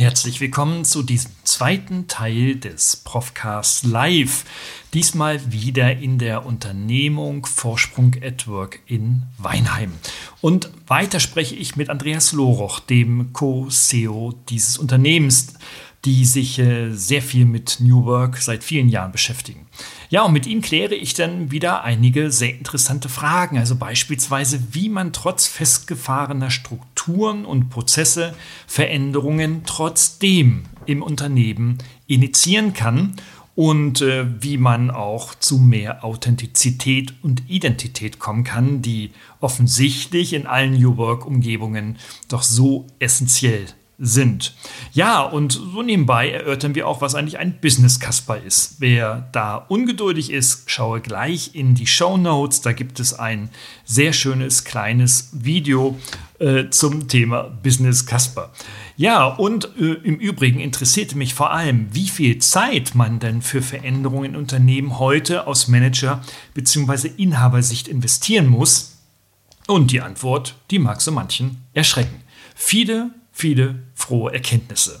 Herzlich willkommen zu diesem zweiten Teil des Profcast Live. Diesmal wieder in der Unternehmung Vorsprung at Work in Weinheim. Und weiter spreche ich mit Andreas Loroch, dem Co-CEO dieses Unternehmens die sich äh, sehr viel mit New Work seit vielen Jahren beschäftigen. Ja, und mit ihm kläre ich dann wieder einige sehr interessante Fragen, also beispielsweise, wie man trotz festgefahrener Strukturen und Prozesse Veränderungen trotzdem im Unternehmen initiieren kann und äh, wie man auch zu mehr Authentizität und Identität kommen kann, die offensichtlich in allen New Work-Umgebungen doch so essentiell sind. Ja, und so nebenbei erörtern wir auch, was eigentlich ein Business Casper ist. Wer da ungeduldig ist, schaue gleich in die Show Notes. Da gibt es ein sehr schönes kleines Video äh, zum Thema Business Casper. Ja, und äh, im Übrigen interessierte mich vor allem, wie viel Zeit man denn für Veränderungen in Unternehmen heute aus Manager- bzw. Inhabersicht investieren muss. Und die Antwort, die mag so manchen erschrecken. Viele viele frohe Erkenntnisse.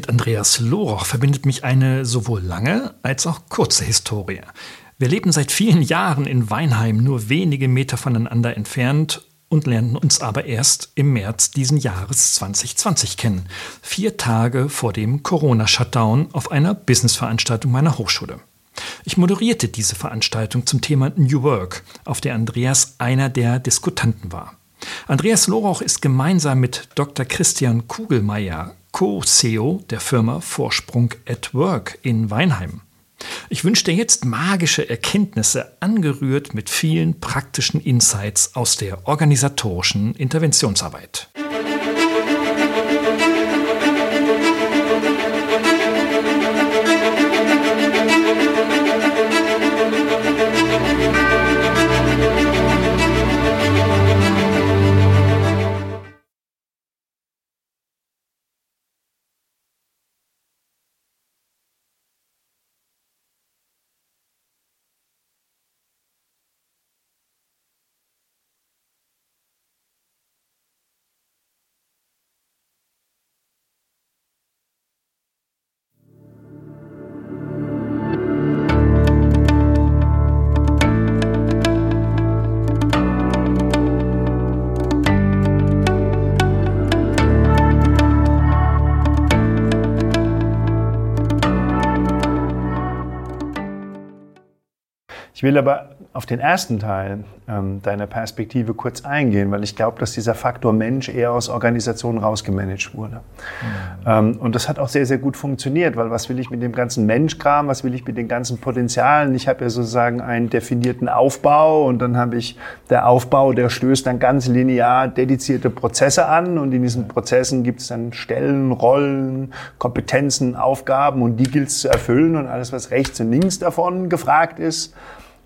Mit Andreas Loroch verbindet mich eine sowohl lange als auch kurze Historie. Wir lebten seit vielen Jahren in Weinheim, nur wenige Meter voneinander entfernt und lernten uns aber erst im März diesen Jahres 2020 kennen, vier Tage vor dem Corona-Shutdown auf einer Businessveranstaltung meiner Hochschule. Ich moderierte diese Veranstaltung zum Thema New Work, auf der Andreas einer der Diskutanten war. Andreas Loroch ist gemeinsam mit Dr. Christian Kugelmeier Co-CEO der Firma Vorsprung at Work in Weinheim. Ich wünsche dir jetzt magische Erkenntnisse, angerührt mit vielen praktischen Insights aus der organisatorischen Interventionsarbeit. Ich will aber auf den ersten Teil ähm, deiner Perspektive kurz eingehen, weil ich glaube, dass dieser Faktor Mensch eher aus Organisationen rausgemanagt wurde. Mhm. Ähm, und das hat auch sehr, sehr gut funktioniert, weil was will ich mit dem ganzen Menschkram, was will ich mit den ganzen Potenzialen? Ich habe ja sozusagen einen definierten Aufbau und dann habe ich der Aufbau, der stößt dann ganz linear dedizierte Prozesse an und in diesen Prozessen gibt es dann Stellen, Rollen, Kompetenzen, Aufgaben und die gilt es zu erfüllen und alles, was rechts und links davon gefragt ist,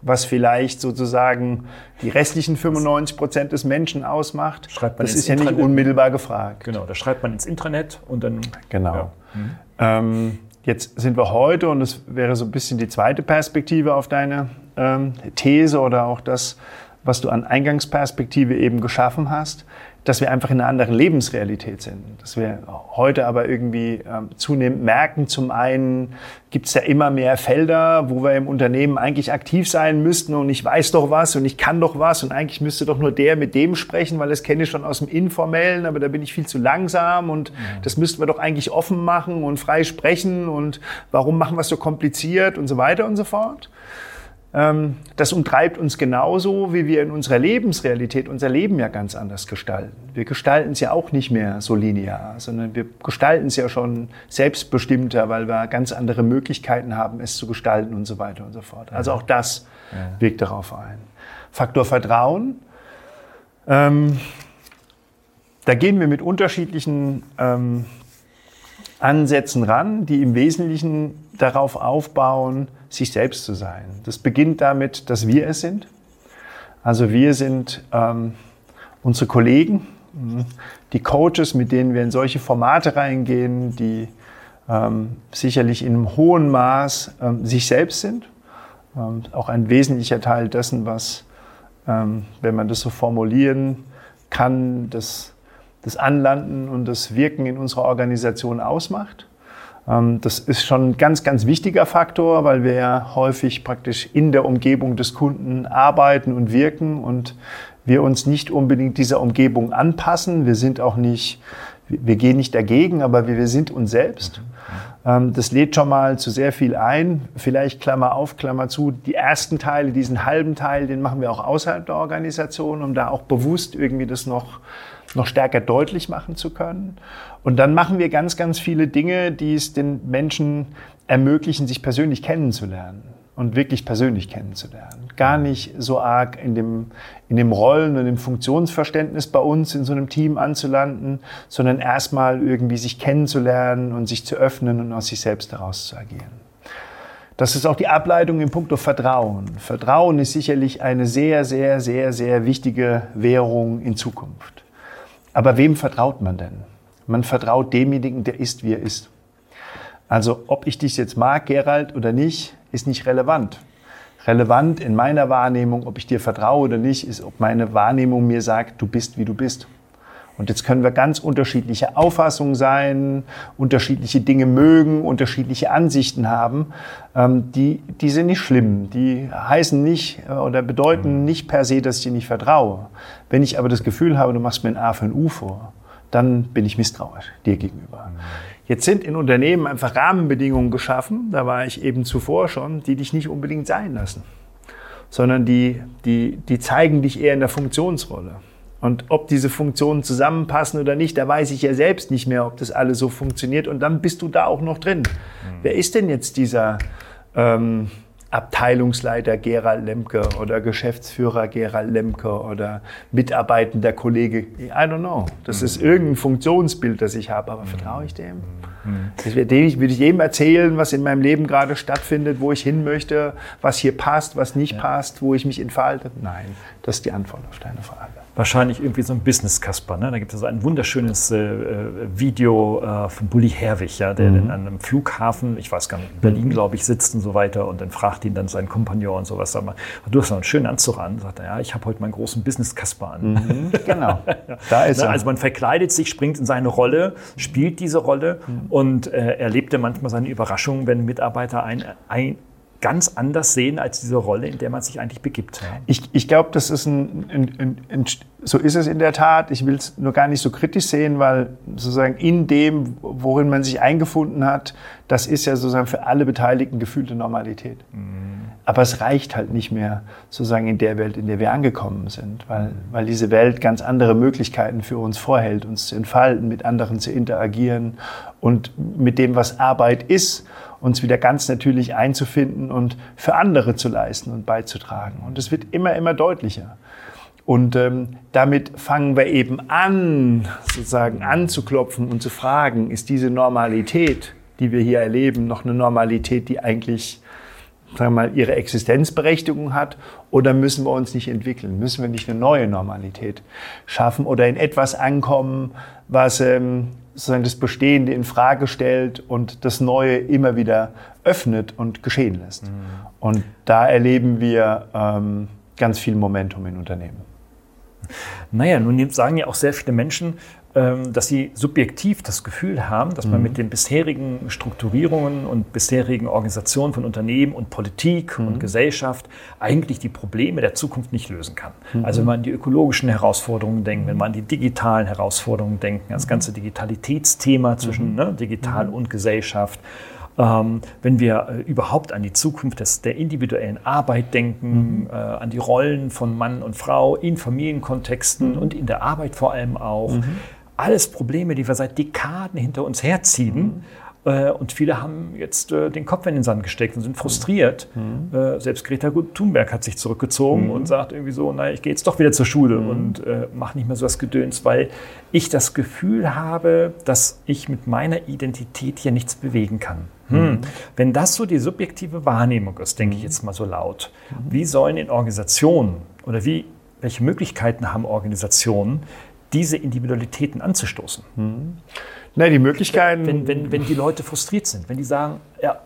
was vielleicht sozusagen die restlichen 95 Prozent des Menschen ausmacht. Schreibt man das ist ja Intranet. nicht unmittelbar gefragt. Genau, da schreibt man ins Intranet und dann. Genau. Ja. Mhm. Ähm, jetzt sind wir heute, und das wäre so ein bisschen die zweite Perspektive auf deine ähm, These oder auch das, was du an Eingangsperspektive eben geschaffen hast, dass wir einfach in einer anderen Lebensrealität sind. Dass wir heute aber irgendwie ähm, zunehmend merken, zum einen gibt es ja immer mehr Felder, wo wir im Unternehmen eigentlich aktiv sein müssten und ich weiß doch was und ich kann doch was und eigentlich müsste doch nur der mit dem sprechen, weil das kenne ich schon aus dem Informellen, aber da bin ich viel zu langsam und ja. das müssten wir doch eigentlich offen machen und frei sprechen und warum machen wir es so kompliziert und so weiter und so fort. Ähm, das umtreibt uns genauso, wie wir in unserer Lebensrealität unser Leben ja ganz anders gestalten. Wir gestalten es ja auch nicht mehr so linear, sondern wir gestalten es ja schon selbstbestimmter, weil wir ganz andere Möglichkeiten haben, es zu gestalten und so weiter und so fort. Also auch das ja. wirkt darauf ein. Faktor Vertrauen. Ähm, da gehen wir mit unterschiedlichen ähm, Ansätzen ran, die im Wesentlichen darauf aufbauen, sich selbst zu sein. Das beginnt damit, dass wir es sind. Also wir sind ähm, unsere Kollegen, mhm, die Coaches, mit denen wir in solche Formate reingehen, die ähm, sicherlich in einem hohen Maß ähm, sich selbst sind. Ähm, auch ein wesentlicher Teil dessen, was, ähm, wenn man das so formulieren kann, das, das Anlanden und das Wirken in unserer Organisation ausmacht. Ähm, das ist schon ein ganz, ganz wichtiger Faktor, weil wir ja häufig praktisch in der Umgebung des Kunden arbeiten und wirken und wir uns nicht unbedingt dieser Umgebung anpassen. Wir sind auch nicht, wir gehen nicht dagegen, aber wir, sind uns selbst. Ähm, das lädt schon mal zu sehr viel ein. Vielleicht Klammer auf, Klammer zu. Die ersten Teile, diesen halben Teil, den machen wir auch außerhalb der Organisation, um da auch bewusst irgendwie das noch noch stärker deutlich machen zu können. Und dann machen wir ganz, ganz viele Dinge, die es den Menschen ermöglichen, sich persönlich kennenzulernen und wirklich persönlich kennenzulernen. Gar nicht so arg in dem, in dem Rollen- und dem Funktionsverständnis bei uns in so einem Team anzulanden, sondern erstmal irgendwie sich kennenzulernen und sich zu öffnen und aus sich selbst heraus zu agieren. Das ist auch die Ableitung im Punkto Vertrauen. Vertrauen ist sicherlich eine sehr, sehr, sehr, sehr wichtige Währung in Zukunft. Aber wem vertraut man denn? Man vertraut demjenigen, der ist, wie er ist. Also ob ich dich jetzt mag, Gerald, oder nicht, ist nicht relevant. Relevant in meiner Wahrnehmung, ob ich dir vertraue oder nicht, ist, ob meine Wahrnehmung mir sagt, du bist, wie du bist. Und jetzt können wir ganz unterschiedliche Auffassungen sein, unterschiedliche Dinge mögen, unterschiedliche Ansichten haben. Ähm, die, die sind nicht schlimm. Die heißen nicht äh, oder bedeuten mhm. nicht per se, dass ich dir nicht vertraue. Wenn ich aber das Gefühl habe, du machst mir ein A für ein U vor, dann bin ich misstrauisch dir gegenüber. Mhm. Jetzt sind in Unternehmen einfach Rahmenbedingungen geschaffen, da war ich eben zuvor schon, die dich nicht unbedingt sein lassen, sondern die, die, die zeigen dich eher in der Funktionsrolle. Und ob diese Funktionen zusammenpassen oder nicht, da weiß ich ja selbst nicht mehr, ob das alles so funktioniert. Und dann bist du da auch noch drin. Mhm. Wer ist denn jetzt dieser ähm, Abteilungsleiter Gerald Lemke oder Geschäftsführer Gerald Lemke oder mitarbeitender Kollege. I don't know. Das ist mhm. irgendein Funktionsbild, das ich habe, aber vertraue ich dem? Mhm. Das würde ich, würde ich jedem erzählen, was in meinem Leben gerade stattfindet, wo ich hin möchte, was hier passt, was nicht ja. passt, wo ich mich entfalte? Nein, das ist die Antwort auf deine Frage wahrscheinlich irgendwie so ein Business-Kasper. Ne? Da gibt es also ein wunderschönes äh, äh, Video äh, von Bully Herwig, ja, der mhm. an einem Flughafen, ich weiß gar nicht, in Berlin, mhm. glaube ich, sitzt und so weiter und dann fragt ihn dann sein Kompagnon und sowas. Sag mal, du hast noch einen schönen Anzug an. Sagt er, ja, ich habe heute meinen großen Business-Kasper an. Mhm, genau, da ist ne? er. Also man verkleidet sich, springt in seine Rolle, spielt diese Rolle mhm. und äh, erlebt dann manchmal seine Überraschung, wenn Mitarbeiter ein, ein ganz anders sehen als diese Rolle, in der man sich eigentlich begibt. Ich, ich glaube, das ist ein, ein, ein, ein, so ist es in der Tat. Ich will es nur gar nicht so kritisch sehen, weil sozusagen in dem, worin man sich eingefunden hat, das ist ja sozusagen für alle Beteiligten gefühlte Normalität. Mhm. Aber es reicht halt nicht mehr sozusagen in der Welt, in der wir angekommen sind, weil, weil diese Welt ganz andere Möglichkeiten für uns vorhält, uns zu entfalten, mit anderen zu interagieren und mit dem, was Arbeit ist uns wieder ganz natürlich einzufinden und für andere zu leisten und beizutragen. Und es wird immer, immer deutlicher. Und ähm, damit fangen wir eben an, sozusagen anzuklopfen und zu fragen, ist diese Normalität, die wir hier erleben, noch eine Normalität, die eigentlich sagen wir mal, ihre Existenzberechtigung hat? Oder müssen wir uns nicht entwickeln? Müssen wir nicht eine neue Normalität schaffen oder in etwas ankommen, was ähm, sozusagen das Bestehende in Frage stellt und das Neue immer wieder öffnet und geschehen lässt. Mhm. Und da erleben wir ähm, ganz viel Momentum in Unternehmen. Naja, nun sagen ja auch sehr viele Menschen, dass sie subjektiv das Gefühl haben, dass man mhm. mit den bisherigen Strukturierungen und bisherigen Organisationen von Unternehmen und Politik mhm. und Gesellschaft eigentlich die Probleme der Zukunft nicht lösen kann. Mhm. Also wenn man an die ökologischen Herausforderungen denkt, wenn man an die digitalen Herausforderungen denkt, das ganze Digitalitätsthema zwischen mhm. ne, digital mhm. und Gesellschaft, ähm, wenn wir äh, überhaupt an die Zukunft des, der individuellen Arbeit denken, mhm. äh, an die Rollen von Mann und Frau in Familienkontexten mhm. und in der Arbeit vor allem auch. Mhm. Alles Probleme, die wir seit Dekaden hinter uns herziehen. Mhm. Äh, und viele haben jetzt äh, den Kopf in den Sand gesteckt und sind frustriert. Mhm. Äh, selbst Greta Thunberg hat sich zurückgezogen mhm. und sagt irgendwie so, naja, ich gehe jetzt doch wieder zur Schule mhm. und mache nicht mehr so was Gedöns, weil ich das Gefühl habe, dass ich mit meiner Identität hier nichts bewegen kann. Hm. Mhm. Wenn das so die subjektive Wahrnehmung ist, denke ich mhm. jetzt mal so laut, mhm. wie sollen in Organisationen oder wie, welche Möglichkeiten haben Organisationen, diese Individualitäten anzustoßen? Mhm. Na, die Möglichkeiten. Wenn, wenn, wenn die Leute frustriert sind, wenn die sagen, ja,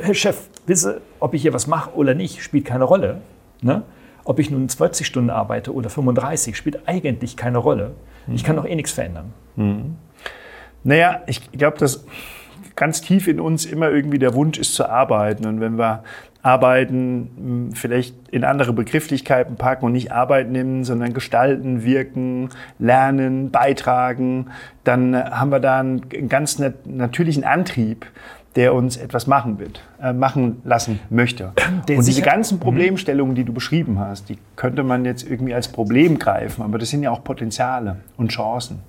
Herr Chef, wisse, ob ich hier was mache oder nicht, spielt keine Rolle. Ne? Ob ich nun 20 Stunden arbeite oder 35, spielt eigentlich keine Rolle. Ich kann doch eh nichts verändern. Mhm. Naja, ich glaube, dass ganz tief in uns immer irgendwie der Wunsch ist zu arbeiten. Und wenn wir Arbeiten hm, vielleicht in andere Begrifflichkeiten packen und nicht Arbeit nehmen, sondern gestalten, wirken, lernen, beitragen, dann haben wir da einen ganz natürlichen Antrieb, der uns etwas machen wird, äh, machen lassen möchte. Der und diese ganzen mhm. Problemstellungen, die du beschrieben hast, die könnte man jetzt irgendwie als Problem greifen, aber das sind ja auch Potenziale und Chancen.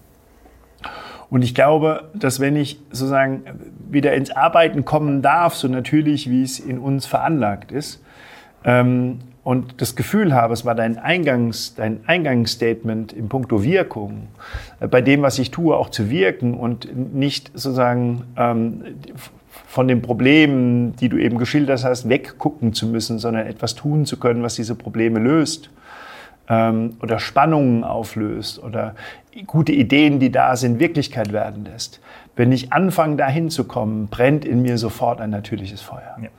Und ich glaube, dass wenn ich sozusagen wieder ins Arbeiten kommen darf, so natürlich, wie es in uns veranlagt ist, ähm, und das Gefühl habe, es war dein, Eingangs, dein Eingangsstatement in puncto Wirkung, äh, bei dem, was ich tue, auch zu wirken und nicht sozusagen ähm, von den Problemen, die du eben geschildert hast, weggucken zu müssen, sondern etwas tun zu können, was diese Probleme löst ähm, oder Spannungen auflöst oder gute Ideen, die da sind, Wirklichkeit werden lässt. Wenn ich anfange, dahin zu kommen, brennt in mir sofort ein natürliches Feuer. Ja.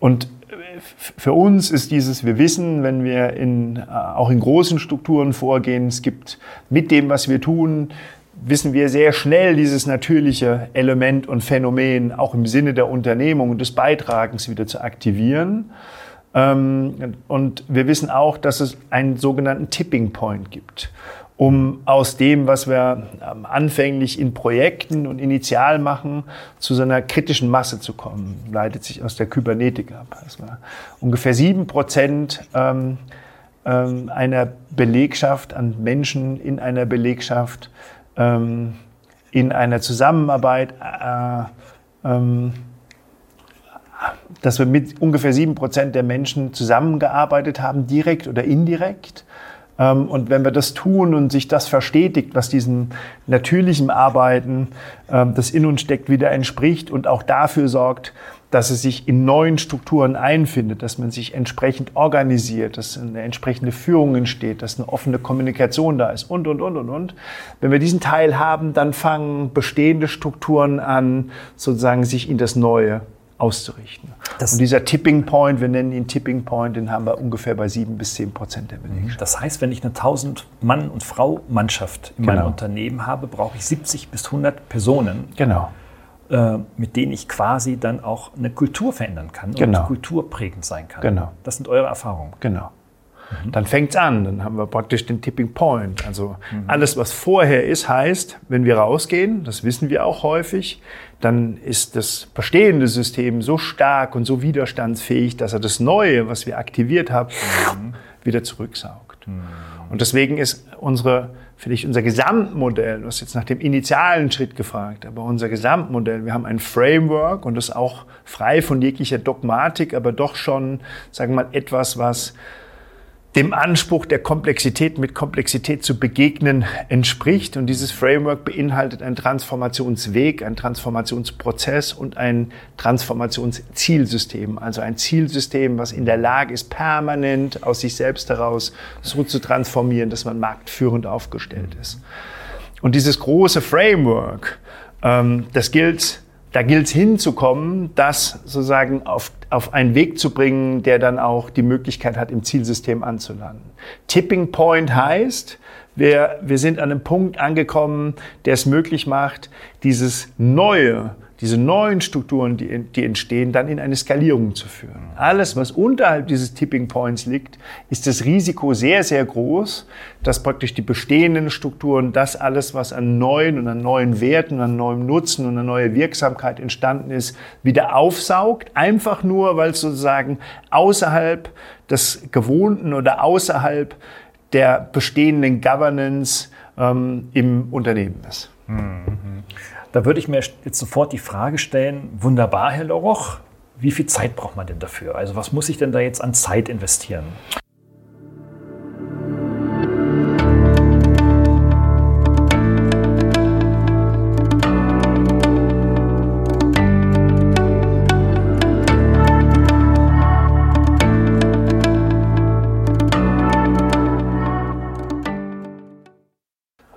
Und äh, für uns ist dieses, wir wissen, wenn wir in, äh, auch in großen Strukturen vorgehen, es gibt mit dem, was wir tun, wissen wir sehr schnell dieses natürliche Element und Phänomen auch im Sinne der Unternehmung und des Beitragens wieder zu aktivieren. Ähm, und wir wissen auch, dass es einen sogenannten Tipping Point gibt, um aus dem, was wir ähm, anfänglich in Projekten und initial machen, zu so einer kritischen Masse zu kommen. Leitet sich aus der Kybernetik ab. Also ungefähr sieben Prozent ähm, einer Belegschaft, an Menschen in einer Belegschaft, in einer Zusammenarbeit äh, dass wir mit ungefähr sieben Prozent der Menschen zusammengearbeitet haben, direkt oder indirekt. Ähm, und wenn wir das tun und sich das verstetigt, was diesem natürlichen Arbeiten, ähm, das in uns steckt, wieder entspricht und auch dafür sorgt, dass es sich in neuen Strukturen einfindet, dass man sich entsprechend organisiert, dass eine entsprechende Führung entsteht, dass eine offene Kommunikation da ist und, und, und, und, und. Wenn wir diesen Teil haben, dann fangen bestehende Strukturen an, sozusagen sich in das Neue auszurichten. Das und dieser Tipping Point, wir nennen ihn Tipping Point, den haben wir ungefähr bei sieben bis zehn Prozent der Belegschaft. Das heißt, wenn ich eine 1000 Mann- und Frau-Mannschaft in genau. meinem Unternehmen habe, brauche ich 70 bis 100 Personen. Genau. Äh, mit denen ich quasi dann auch eine Kultur verändern kann genau. und kulturprägend sein kann. Genau. Das sind eure Erfahrungen. Genau. Mhm. Dann fängt es an, dann haben wir praktisch den Tipping Point. Also mhm. alles, was vorher ist, heißt, wenn wir rausgehen, das wissen wir auch häufig, dann ist das bestehende System so stark und so widerstandsfähig, dass er das Neue, was wir aktiviert haben, mhm. wieder zurücksaugt. Mhm. Und deswegen ist unsere, vielleicht unser Gesamtmodell, du hast jetzt nach dem initialen Schritt gefragt, aber unser Gesamtmodell, wir haben ein Framework und das auch frei von jeglicher Dogmatik, aber doch schon, sagen wir mal, etwas, was dem Anspruch der Komplexität mit Komplexität zu begegnen entspricht. Und dieses Framework beinhaltet einen Transformationsweg, einen Transformationsprozess und ein Transformationszielsystem. Also ein Zielsystem, was in der Lage ist, permanent aus sich selbst heraus so zu transformieren, dass man marktführend aufgestellt ist. Und dieses große Framework, ähm, das gilt da gilt es hinzukommen, das sozusagen auf, auf einen Weg zu bringen, der dann auch die Möglichkeit hat, im Zielsystem anzulanden. Tipping Point heißt, wir, wir sind an einem Punkt angekommen, der es möglich macht, dieses Neue, diese neuen Strukturen, die, die entstehen, dann in eine Skalierung zu führen. Alles, was unterhalb dieses Tipping Points liegt, ist das Risiko sehr, sehr groß, dass praktisch die bestehenden Strukturen, das alles, was an neuen und an neuen Werten, an neuem Nutzen und an neue Wirksamkeit entstanden ist, wieder aufsaugt. Einfach nur, weil es sozusagen außerhalb des Gewohnten oder außerhalb der bestehenden Governance ähm, im Unternehmen ist. Da würde ich mir jetzt sofort die Frage stellen, wunderbar, Herr Loroch, wie viel Zeit braucht man denn dafür? Also was muss ich denn da jetzt an Zeit investieren?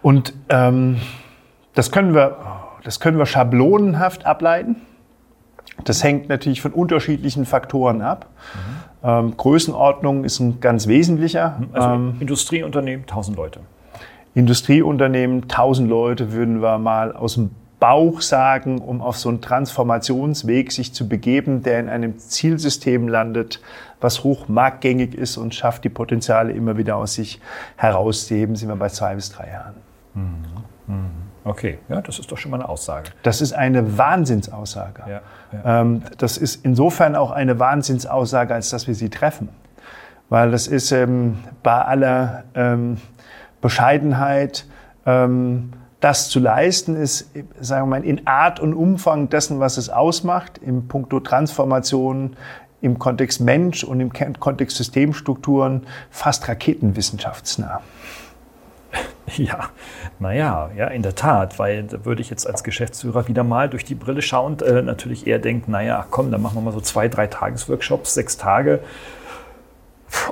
Und ähm, das, können wir, das können wir schablonenhaft ableiten. Das hängt natürlich von unterschiedlichen Faktoren ab. Mhm. Ähm, Größenordnung ist ein ganz wesentlicher. Also ähm, Industrieunternehmen, 1000 Leute. Industrieunternehmen, 1000 Leute würden wir mal aus dem Bauch sagen, um auf so einen Transformationsweg sich zu begeben, der in einem Zielsystem landet, was hoch marktgängig ist und schafft, die Potenziale immer wieder aus sich herauszuheben, sind wir bei zwei bis drei Jahren. Mhm. Okay, ja, das ist doch schon mal eine Aussage. Das ist eine Wahnsinnsaussage. Ja, ja. Ähm, das ist insofern auch eine Wahnsinnsaussage, als dass wir sie treffen. Weil das ist ähm, bei aller ähm, Bescheidenheit, ähm, das zu leisten, ist, sagen wir mal, in Art und Umfang dessen, was es ausmacht, im Punkto Transformation, im Kontext Mensch und im Kontext Systemstrukturen, fast raketenwissenschaftsnah. Ja, naja, ja, in der Tat, weil da würde ich jetzt als Geschäftsführer wieder mal durch die Brille schauend äh, natürlich eher denken, naja, komm, dann machen wir mal so zwei, drei Tagesworkshops, sechs Tage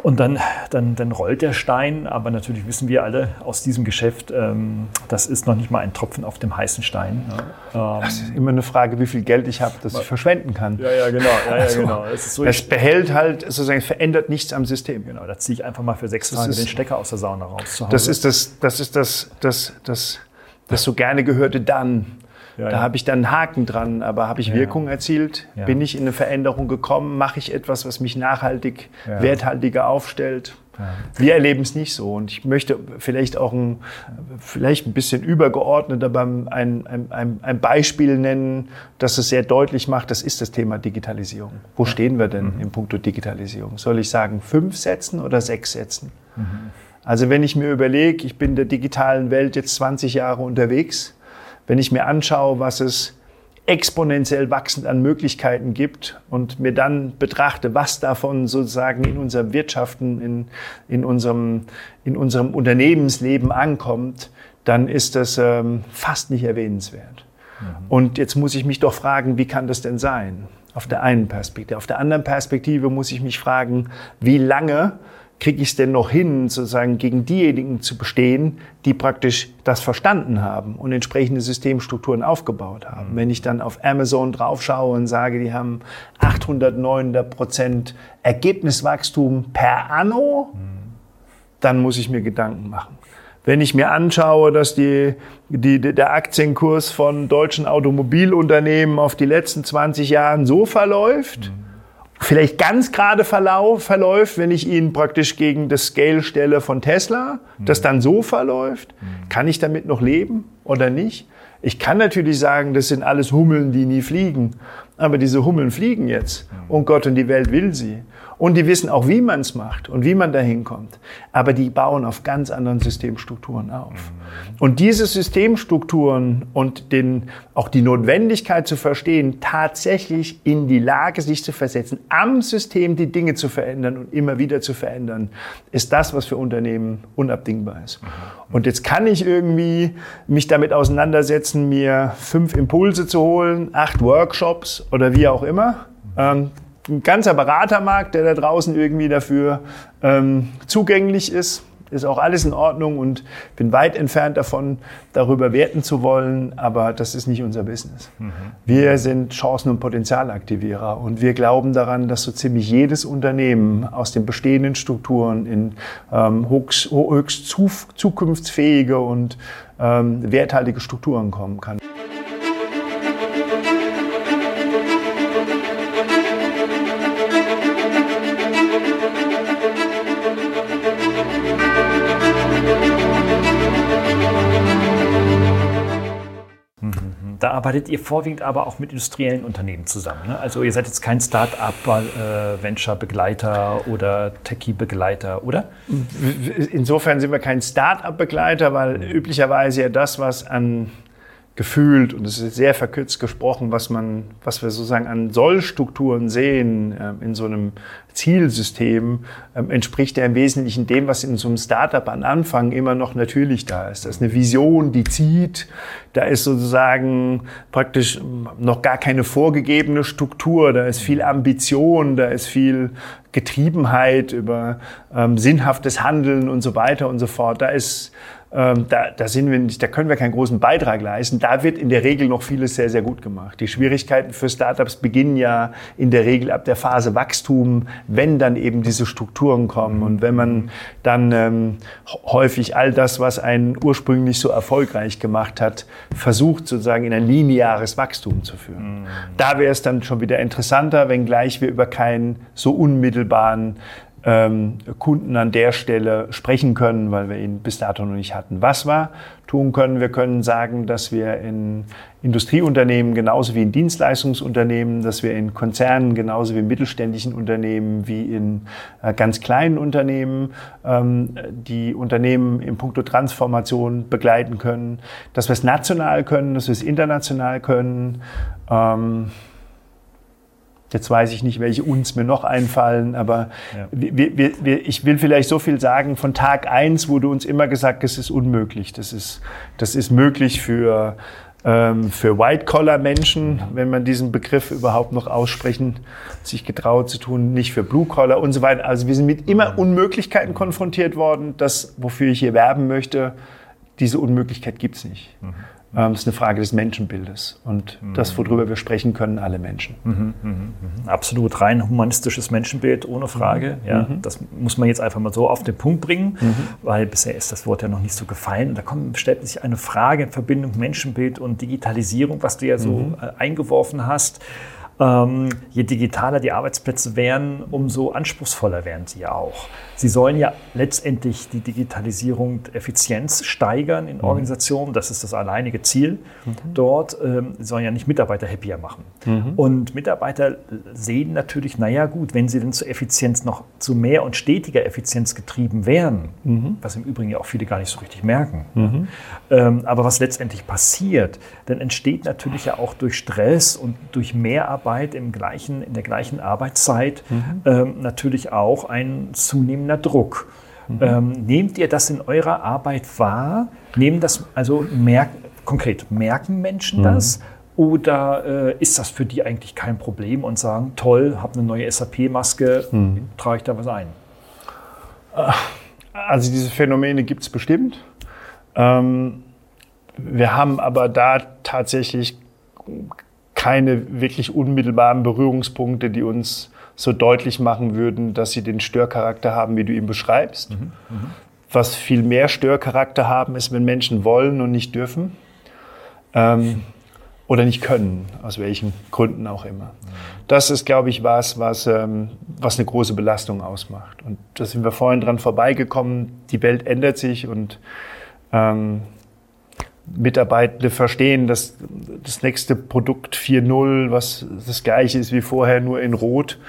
und dann, dann, dann rollt der Stein, aber natürlich wissen wir alle aus diesem Geschäft, ähm, das ist noch nicht mal ein Tropfen auf dem heißen Stein. Ne? Ähm, das ist immer eine Frage, wie viel Geld ich habe, das ich verschwenden kann. Ja, ja, genau. Ja, ja, also, genau. Das, so, das behält halt, sozusagen, verändert nichts am System. Genau, da ziehe ich einfach mal für sechs Tage ist, den Stecker aus der Sauna raus. Das ist das, das, ist das, das, das, das so gerne gehörte dann. Ja, da ja. habe ich dann einen Haken dran, aber habe ich ja, Wirkung erzielt? Bin ich in eine Veränderung gekommen? Mache ich etwas, was mich nachhaltig, werthaltiger aufstellt? Wir erleben es nicht so. Und ich möchte vielleicht auch ein, vielleicht ein bisschen übergeordnet, aber ein, ein, ein, ein Beispiel nennen, das es sehr deutlich macht. Das ist das Thema Digitalisierung. Wo stehen wir denn mhm. im Punkto Digitalisierung? Soll ich sagen, fünf Sätzen oder sechs Sätzen? Mhm. Also wenn ich mir überlege, ich bin in der digitalen Welt jetzt 20 Jahre unterwegs, wenn ich mir anschaue, was es exponentiell wachsend an Möglichkeiten gibt und mir dann betrachte, was davon sozusagen in unserem Wirtschaften, in, in, unserem, in unserem Unternehmensleben ankommt, dann ist das ähm, fast nicht erwähnenswert. Mhm. Und jetzt muss ich mich doch fragen, wie kann das denn sein? Auf der einen Perspektive. Auf der anderen Perspektive muss ich mich fragen, wie lange kriege ich es denn noch hin, sozusagen gegen diejenigen zu bestehen, die praktisch das verstanden haben und entsprechende Systemstrukturen aufgebaut haben. Wenn ich dann auf Amazon draufschaue und sage, die haben 800, 900 Prozent Ergebniswachstum per anno, dann muss ich mir Gedanken machen. Wenn ich mir anschaue, dass die, die, der Aktienkurs von deutschen Automobilunternehmen auf die letzten 20 Jahre so verläuft, mhm vielleicht ganz gerade verlauf, verläuft, wenn ich ihn praktisch gegen das Scale stelle von Tesla, mhm. das dann so verläuft, mhm. kann ich damit noch leben oder nicht? Ich kann natürlich sagen, das sind alles Hummeln, die nie fliegen. Aber diese Hummeln fliegen jetzt. Mhm. Und Gott und die Welt will sie. Und die wissen auch, wie man es macht und wie man dahin kommt. Aber die bauen auf ganz anderen Systemstrukturen auf. Und diese Systemstrukturen und den, auch die Notwendigkeit zu verstehen, tatsächlich in die Lage, sich zu versetzen, am System die Dinge zu verändern und immer wieder zu verändern, ist das, was für Unternehmen unabdingbar ist. Und jetzt kann ich irgendwie mich damit auseinandersetzen, mir fünf Impulse zu holen, acht Workshops oder wie auch immer. Ähm, ein ganzer Beratermarkt, der da draußen irgendwie dafür ähm, zugänglich ist. Ist auch alles in Ordnung und bin weit entfernt davon, darüber werten zu wollen, aber das ist nicht unser Business. Mhm. Wir sind Chancen- und Potenzialaktivierer und wir glauben daran, dass so ziemlich jedes Unternehmen aus den bestehenden Strukturen in ähm, höchst, höchst zukunftsfähige und ähm, werthaltige Strukturen kommen kann. Arbeitet ihr vorwiegend aber auch mit industriellen Unternehmen zusammen. Ne? Also ihr seid jetzt kein Start-up, äh, oder Techie-Begleiter, oder? Insofern sind wir kein Start-up-Begleiter, weil üblicherweise ja das, was an gefühlt, und es ist sehr verkürzt gesprochen, was man, was wir sozusagen an Sollstrukturen sehen äh, in so einem Zielsystem, äh, entspricht ja im Wesentlichen dem, was in so einem Startup an Anfang immer noch natürlich da ist. Da ist eine Vision, die zieht, da ist sozusagen praktisch noch gar keine vorgegebene Struktur, da ist viel Ambition, da ist viel Getriebenheit über ähm, sinnhaftes Handeln und so weiter und so fort. Da ist ähm, da, da, sind wir nicht, da können wir keinen großen Beitrag leisten. Da wird in der Regel noch vieles sehr, sehr gut gemacht. Die Schwierigkeiten für Startups beginnen ja in der Regel ab der Phase Wachstum, wenn dann eben diese Strukturen kommen und wenn man dann ähm, häufig all das, was einen ursprünglich so erfolgreich gemacht hat, versucht sozusagen in ein lineares Wachstum zu führen. Mhm. Da wäre es dann schon wieder interessanter, wenngleich wir über keinen so unmittelbaren ähm, Kunden an der Stelle sprechen können, weil wir ihn bis dato noch nicht hatten. Was wir tun können, wir können sagen, dass wir in Industrieunternehmen genauso wie in Dienstleistungsunternehmen, dass wir in Konzernen genauso wie in mittelständischen Unternehmen wie in äh, ganz kleinen Unternehmen ähm, die Unternehmen im Punkto Transformation begleiten können, dass wir es national können, dass wir es international können. Ähm, Jetzt weiß ich nicht, welche uns mir noch einfallen, aber ja. wir, wir, wir, ich will vielleicht so viel sagen, von Tag eins wurde uns immer gesagt, es ist unmöglich. Das ist, das ist möglich für, ähm, für White-Collar-Menschen, wenn man diesen Begriff überhaupt noch aussprechen, sich getraut zu tun, nicht für Blue-Collar und so weiter. Also wir sind mit immer Unmöglichkeiten konfrontiert worden. Das, wofür ich hier werben möchte, diese Unmöglichkeit gibt's nicht. Mhm. Ähm, es ist eine Frage des Menschenbildes und mhm. das, worüber wir sprechen können, alle Menschen. Mhm, mh, mh. Absolut rein humanistisches Menschenbild, ohne Frage. Mhm. Ja, mhm. das muss man jetzt einfach mal so auf den Punkt bringen, mhm. weil bisher ist das Wort ja noch nicht so gefallen. Und da kommt, stellt sich eine Frage in Verbindung Menschenbild und Digitalisierung, was du ja so mhm. äh, eingeworfen hast. Ähm, je digitaler die Arbeitsplätze wären, umso anspruchsvoller wären sie ja auch. Sie sollen ja letztendlich die Digitalisierung Effizienz steigern in mhm. Organisationen. Das ist das alleinige Ziel mhm. dort. Ähm, sie sollen ja nicht Mitarbeiter happier machen. Mhm. Und Mitarbeiter sehen natürlich, naja gut, wenn sie denn zur Effizienz noch zu mehr und stetiger Effizienz getrieben wären, mhm. was im Übrigen ja auch viele gar nicht so richtig merken. Mhm. Ähm, aber was letztendlich passiert, dann entsteht natürlich ja auch durch Stress und durch Mehrarbeit im gleichen, in der gleichen Arbeitszeit mhm. ähm, natürlich auch ein zunehmendes zunehmender Druck. Mhm. Ähm, nehmt ihr das in eurer Arbeit wahr? Nehmen das, also merken, konkret, merken Menschen mhm. das? Oder äh, ist das für die eigentlich kein Problem und sagen, toll, habe eine neue SAP-Maske, mhm. trage ich da was ein? Also diese Phänomene gibt es bestimmt. Ähm, wir haben aber da tatsächlich keine wirklich unmittelbaren Berührungspunkte, die uns so deutlich machen würden, dass sie den Störcharakter haben, wie du ihn beschreibst. Mhm. Mhm. Was viel mehr Störcharakter haben, ist, wenn Menschen wollen und nicht dürfen ähm, oder nicht können, aus welchen Gründen auch immer. Mhm. Das ist, glaube ich, was, was, ähm, was eine große Belastung ausmacht. Und da sind wir vorhin dran vorbeigekommen. Die Welt ändert sich und ähm, Mitarbeitende verstehen, dass das nächste Produkt 4.0, was das gleiche ist wie vorher, nur in Rot,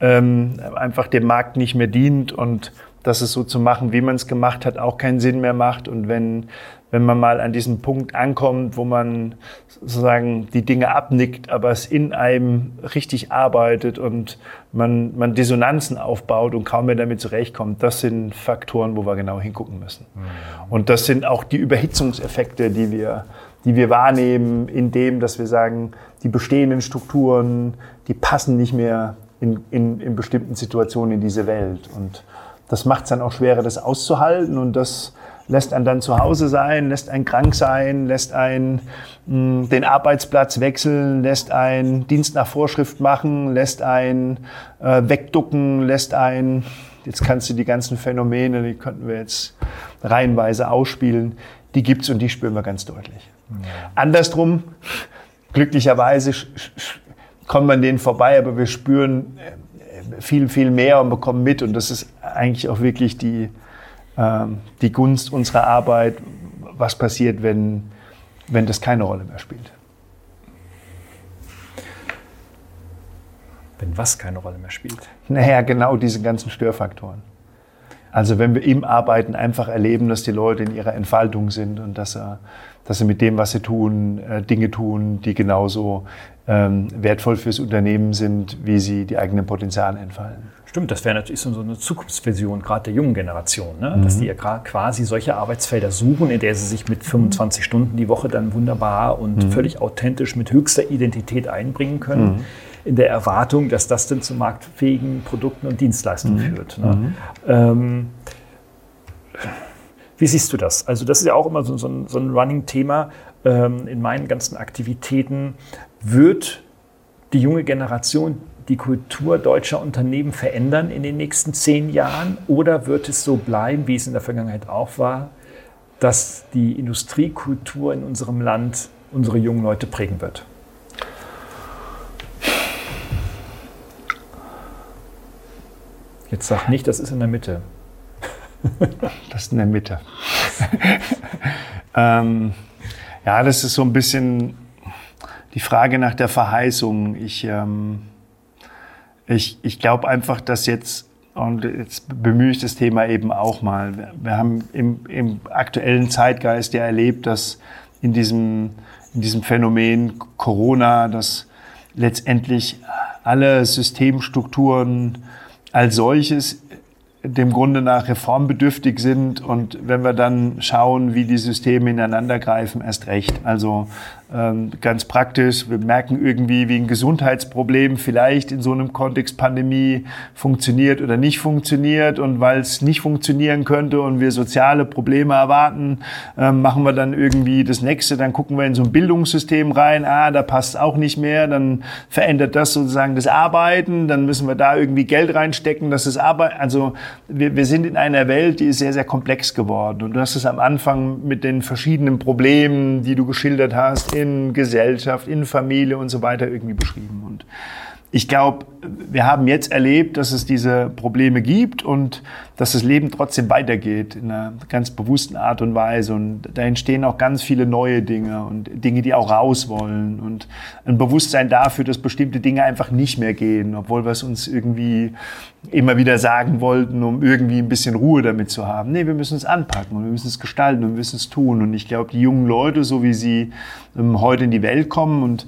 ähm, einfach dem Markt nicht mehr dient und dass es so zu machen, wie man es gemacht hat, auch keinen Sinn mehr macht. Und wenn wenn man mal an diesen Punkt ankommt, wo man sozusagen die Dinge abnickt, aber es in einem richtig arbeitet und man, man Dissonanzen aufbaut und kaum mehr damit zurechtkommt, das sind Faktoren, wo wir genau hingucken müssen. Mhm. Und das sind auch die Überhitzungseffekte, die wir, die wir wahrnehmen, indem, dass wir sagen, die bestehenden Strukturen, die passen nicht mehr in, in, in bestimmten Situationen in diese Welt. Und das macht es dann auch schwerer, das auszuhalten und das lässt einen dann zu Hause sein, lässt einen krank sein, lässt einen mh, den Arbeitsplatz wechseln, lässt einen Dienst nach Vorschrift machen, lässt einen äh, wegducken, lässt einen, jetzt kannst du die ganzen Phänomene, die könnten wir jetzt reihenweise ausspielen, die gibt's und die spüren wir ganz deutlich. Ja. Andersrum, glücklicherweise kommt man denen vorbei, aber wir spüren äh, viel, viel mehr und bekommen mit und das ist eigentlich auch wirklich die, ähm, die Gunst unserer Arbeit, was passiert, wenn, wenn das keine Rolle mehr spielt. Wenn was keine Rolle mehr spielt? Naja, genau diese ganzen Störfaktoren. Also wenn wir im Arbeiten einfach erleben, dass die Leute in ihrer Entfaltung sind und dass, äh, dass sie mit dem, was sie tun, äh, Dinge tun, die genauso ähm, wertvoll fürs Unternehmen sind, wie sie die eigenen Potenziale entfallen. Stimmt, das wäre natürlich so eine Zukunftsvision, gerade der jungen Generation, ne? mhm. dass die ja quasi solche Arbeitsfelder suchen, in der sie sich mit 25 Stunden die Woche dann wunderbar und mhm. völlig authentisch mit höchster Identität einbringen können. Mhm in der Erwartung, dass das dann zu marktfähigen Produkten und Dienstleistungen mhm. führt. Ne? Mhm. Ähm, wie siehst du das? Also das ist ja auch immer so, so ein, so ein Running-Thema ähm, in meinen ganzen Aktivitäten. Wird die junge Generation die Kultur deutscher Unternehmen verändern in den nächsten zehn Jahren oder wird es so bleiben, wie es in der Vergangenheit auch war, dass die Industriekultur in unserem Land unsere jungen Leute prägen wird? Jetzt sag nicht, das ist in der Mitte. das ist in der Mitte. ähm, ja, das ist so ein bisschen die Frage nach der Verheißung. Ich, ähm, ich, ich glaube einfach, dass jetzt, und jetzt bemühe ich das Thema eben auch mal, wir haben im, im aktuellen Zeitgeist ja erlebt, dass in diesem, in diesem Phänomen Corona, dass letztendlich alle Systemstrukturen als solches dem Grunde nach reformbedürftig sind und wenn wir dann schauen, wie die Systeme ineinander greifen, erst recht. Also ganz praktisch, wir merken irgendwie, wie ein Gesundheitsproblem vielleicht in so einem Kontext Pandemie funktioniert oder nicht funktioniert. Und weil es nicht funktionieren könnte und wir soziale Probleme erwarten, ähm, machen wir dann irgendwie das nächste. Dann gucken wir in so ein Bildungssystem rein. Ah, da passt auch nicht mehr. Dann verändert das sozusagen das Arbeiten. Dann müssen wir da irgendwie Geld reinstecken, dass es Arbeit, also wir, wir sind in einer Welt, die ist sehr, sehr komplex geworden. Und du hast es am Anfang mit den verschiedenen Problemen, die du geschildert hast, in Gesellschaft, in Familie und so weiter irgendwie beschrieben. Und ich glaube, wir haben jetzt erlebt, dass es diese Probleme gibt und dass das Leben trotzdem weitergeht in einer ganz bewussten Art und Weise. Und da entstehen auch ganz viele neue Dinge und Dinge, die auch raus wollen und ein Bewusstsein dafür, dass bestimmte Dinge einfach nicht mehr gehen, obwohl wir es uns irgendwie immer wieder sagen wollten, um irgendwie ein bisschen Ruhe damit zu haben. Nee, wir müssen es anpacken und wir müssen es gestalten und wir müssen es tun. Und ich glaube, die jungen Leute, so wie sie ähm, heute in die Welt kommen und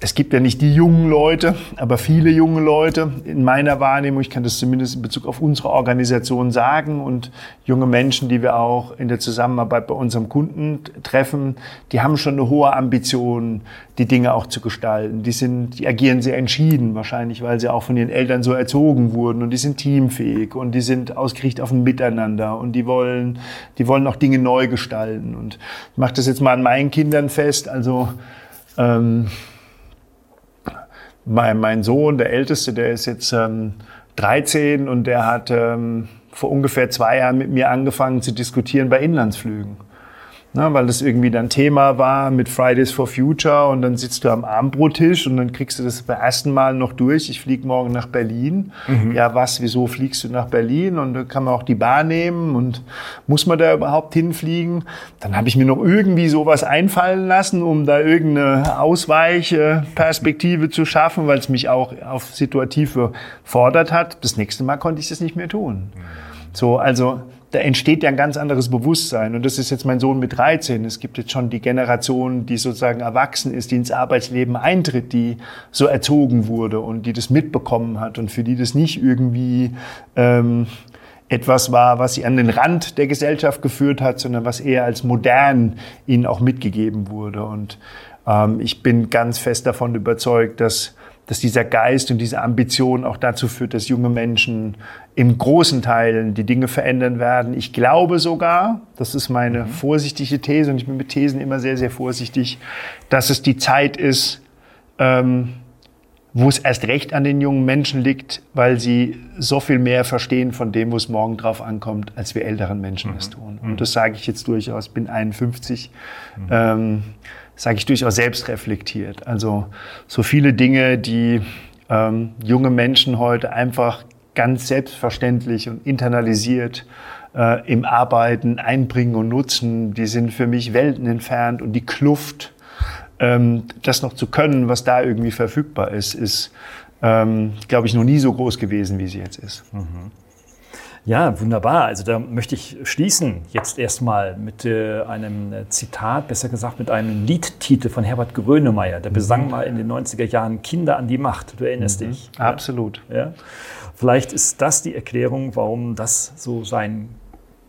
es gibt ja nicht die jungen Leute, aber viele junge Leute in meiner Wahrnehmung. Ich kann das zumindest in Bezug auf unsere Organisation sagen und junge Menschen, die wir auch in der Zusammenarbeit bei unserem Kunden treffen, die haben schon eine hohe Ambition, die Dinge auch zu gestalten. Die sind, die agieren sehr entschieden, wahrscheinlich, weil sie auch von ihren Eltern so erzogen wurden und die sind teamfähig und die sind ausgerichtet auf ein Miteinander und die wollen, die wollen auch Dinge neu gestalten. Und ich mache das jetzt mal an meinen Kindern fest. Also ähm, mein, mein Sohn, der Älteste, der ist jetzt ähm, 13 und der hat ähm, vor ungefähr zwei Jahren mit mir angefangen zu diskutieren bei Inlandsflügen. Na, weil das irgendwie dann Thema war mit Fridays for Future und dann sitzt du am Abendbrottisch und dann kriegst du das beim ersten Mal noch durch. Ich fliege morgen nach Berlin. Mhm. Ja, was, wieso fliegst du nach Berlin? Und da kann man auch die Bahn nehmen und muss man da überhaupt hinfliegen? Dann habe ich mir noch irgendwie sowas einfallen lassen, um da irgendeine Ausweichperspektive zu schaffen, weil es mich auch auf Situative fordert hat. Das nächste Mal konnte ich das nicht mehr tun. Mhm. So, also da entsteht ja ein ganz anderes Bewusstsein. Und das ist jetzt mein Sohn mit 13. Es gibt jetzt schon die Generation, die sozusagen erwachsen ist, die ins Arbeitsleben eintritt, die so erzogen wurde und die das mitbekommen hat und für die das nicht irgendwie ähm, etwas war, was sie an den Rand der Gesellschaft geführt hat, sondern was eher als modern ihnen auch mitgegeben wurde. Und ähm, ich bin ganz fest davon überzeugt, dass dass dieser Geist und diese Ambition auch dazu führt, dass junge Menschen in großen Teilen die Dinge verändern werden. Ich glaube sogar, das ist meine mhm. vorsichtige These und ich bin mit Thesen immer sehr, sehr vorsichtig, dass es die Zeit ist, ähm, wo es erst recht an den jungen Menschen liegt, weil sie so viel mehr verstehen von dem, wo es morgen drauf ankommt, als wir älteren Menschen mhm. es tun. Und mhm. das sage ich jetzt durchaus, bin 51. Mhm. Ähm, sage ich durchaus selbst reflektiert. Also so viele Dinge, die ähm, junge Menschen heute einfach ganz selbstverständlich und internalisiert äh, im Arbeiten einbringen und nutzen, die sind für mich Welten entfernt und die Kluft, ähm, das noch zu können, was da irgendwie verfügbar ist, ist ähm, glaube ich, noch nie so groß gewesen, wie sie jetzt ist. Mhm. Ja, wunderbar. Also da möchte ich schließen jetzt erstmal mit äh, einem äh, Zitat, besser gesagt mit einem Liedtitel von Herbert Grönemeyer. Der besang mhm. mal in den 90er Jahren Kinder an die Macht. Du erinnerst mhm. dich. Absolut. Ja? Vielleicht ist das die Erklärung, warum das so sein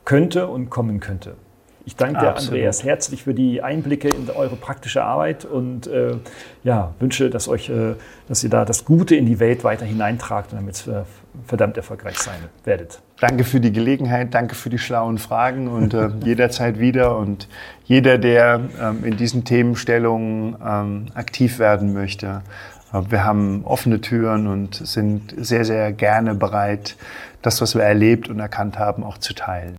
könnte und kommen könnte. Ich danke dir, Andreas, herzlich für die Einblicke in eure praktische Arbeit und äh, ja, wünsche, dass, euch, äh, dass ihr da das Gute in die Welt weiter hineintragt und damit äh, verdammt erfolgreich sein werdet. Danke für die Gelegenheit, danke für die schlauen Fragen und äh, jederzeit wieder. Und jeder, der ähm, in diesen Themenstellungen ähm, aktiv werden möchte, äh, wir haben offene Türen und sind sehr, sehr gerne bereit, das, was wir erlebt und erkannt haben, auch zu teilen.